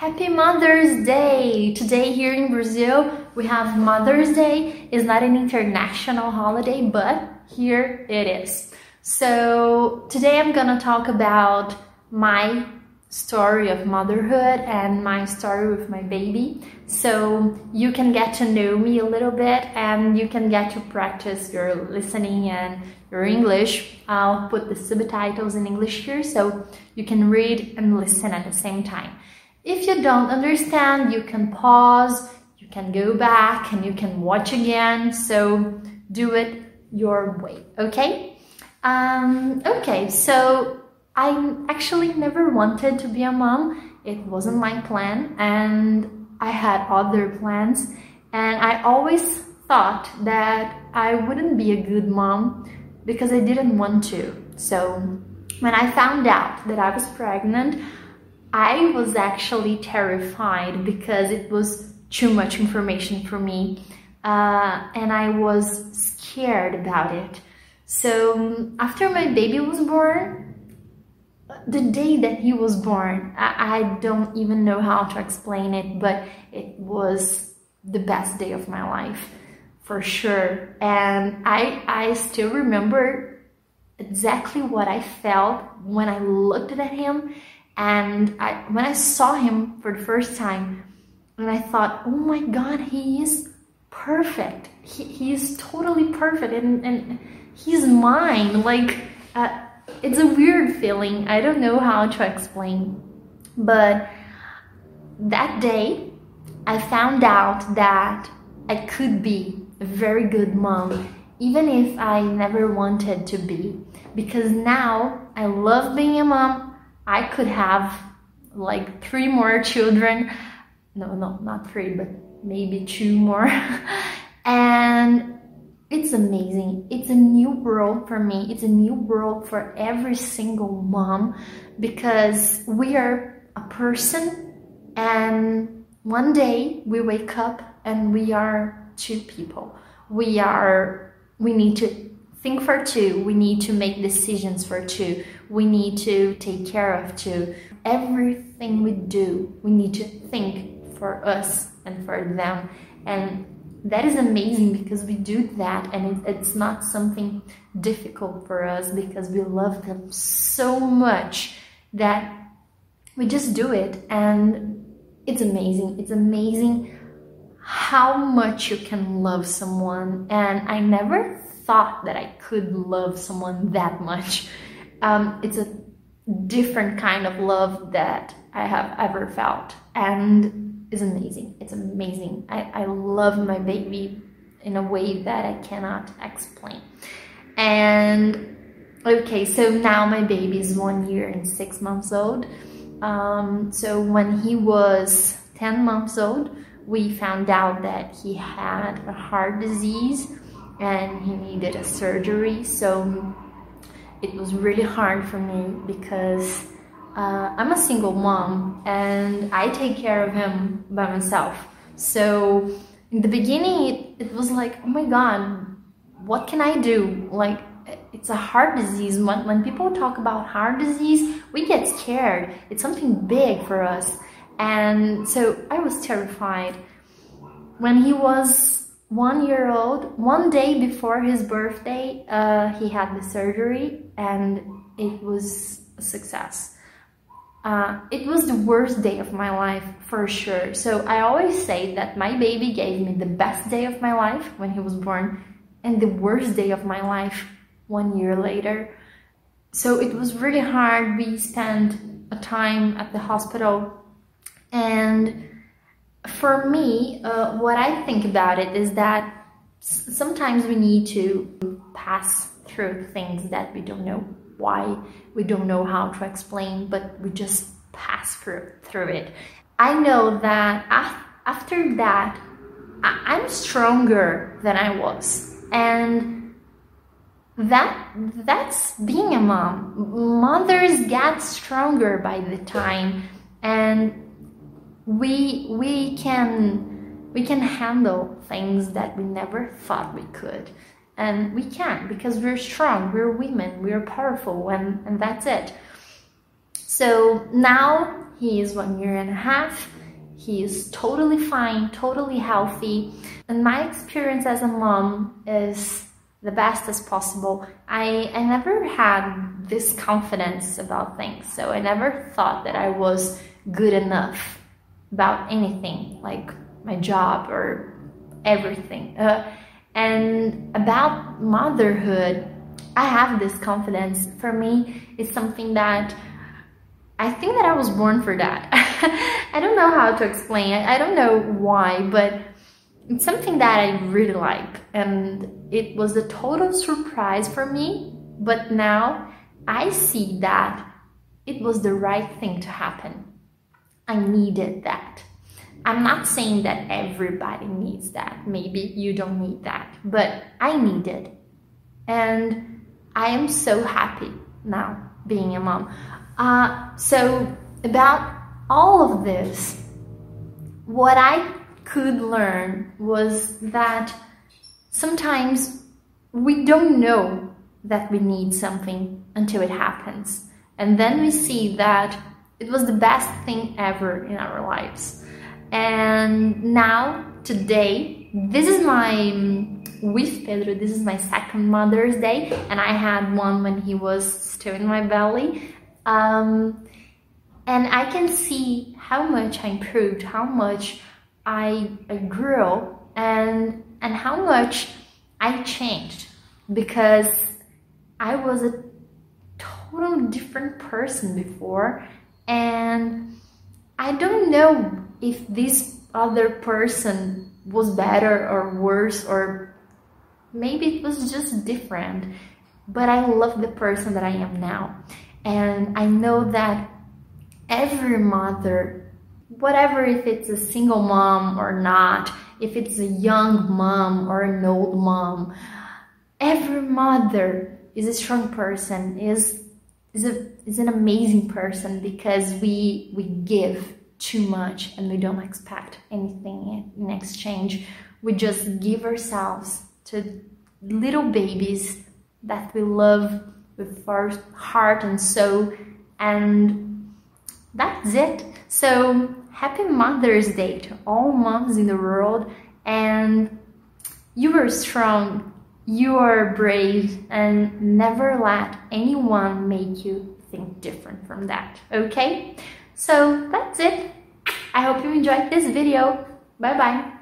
Happy Mother's Day! Today here in Brazil we have Mother's Day. It's not an international holiday, but here it is. So today I'm gonna talk about my story of motherhood and my story with my baby. So you can get to know me a little bit and you can get to practice your listening and your English. I'll put the subtitles in English here so you can read and listen at the same time. If you don't understand, you can pause, you can go back and you can watch again. So do it your way, okay? Um, okay, so I actually never wanted to be a mom. It wasn't my plan, and I had other plans. And I always thought that I wouldn't be a good mom because I didn't want to. So when I found out that I was pregnant, I was actually terrified because it was too much information for me. Uh, and I was scared about it. So after my baby was born, the day that he was born, I, I don't even know how to explain it, but it was the best day of my life for sure. And I, I still remember exactly what I felt when I looked at him and I, when I saw him for the first time. And I thought, oh my God, he is perfect. He, he is totally perfect. And, and he's mine. Like, uh, it's a weird feeling. I don't know how to explain. But that day, I found out that I could be a very good mom, even if I never wanted to be. Because now I love being a mom. I could have like three more children. No, no, not three, but maybe two more. and it's amazing. It's a new world for me. It's a new world for every single mom because we are a person and one day we wake up and we are two people. We are, we need to think for two. We need to make decisions for two. We need to take care of two. Everything we do, we need to think for us and for them. And that is amazing because we do that and it, it's not something difficult for us because we love them so much that we just do it and it's amazing it's amazing how much you can love someone and i never thought that i could love someone that much um, it's a different kind of love that i have ever felt and is amazing. It's amazing. I, I love my baby in a way that I cannot explain. And okay, so now my baby is one year and six months old. Um, so when he was 10 months old, we found out that he had a heart disease and he needed a surgery. So it was really hard for me because uh, I'm a single mom and I take care of him by myself. So in the beginning, it, it was like, oh my God, what can I do? Like, it's a heart disease. When, when people talk about heart disease, we get scared. It's something big for us. And so I was terrified. When he was one year old, one day before his birthday, uh, he had the surgery and it was a success uh, it was the worst day of my life for sure. So I always say that my baby gave me the best day of my life when he was born and the worst day of my life one year later. So it was really hard. We spent a time at the hospital and for me, uh, what I think about it is that sometimes we need to pass through things that we don't know why we don't know how to explain, but we just pass through, through it. I know that after that, I'm stronger than I was. And that that's being a mom. Mothers get stronger by the time and we we can we can handle things that we never thought we could and we can because we're strong we're women we're powerful and, and that's it so now he is one year and a half. He is totally fine, totally healthy. And my experience as a mom is the best as possible. I, I never had this confidence about things, so I never thought that I was good enough about anything, like my job or everything. Uh, and about motherhood, I have this confidence. For me, it's something that I think that I was born for that. I don't know how to explain it. I don't know why, but it's something that I really like. And it was a total surprise for me. But now I see that it was the right thing to happen. I needed that. I'm not saying that everybody needs that. Maybe you don't need that, but I need it. And I am so happy now being a mom. Uh, so, about all of this, what I could learn was that sometimes we don't know that we need something until it happens. And then we see that it was the best thing ever in our lives. And now, today, this is my, with Pedro, this is my second Mother's Day, and I had one when he was still in my belly. Um, and I can see how much I improved, how much I, I grew, and, and how much I changed because I was a totally different person before and I don't know if this other person was better or worse or maybe it was just different but I love the person that I am now. And I know that every mother whatever if it's a single mom or not if it's a young mom or an old mom every mother is a strong person is is a is an amazing person because we we give too much and we don't expect anything in exchange. We just give ourselves to little babies that we love with our heart and soul and that's it. So happy Mother's Day to all moms in the world and you are strong, you are brave and never let anyone make you different from that, okay? So that's it. I hope you enjoyed this video. Bye bye.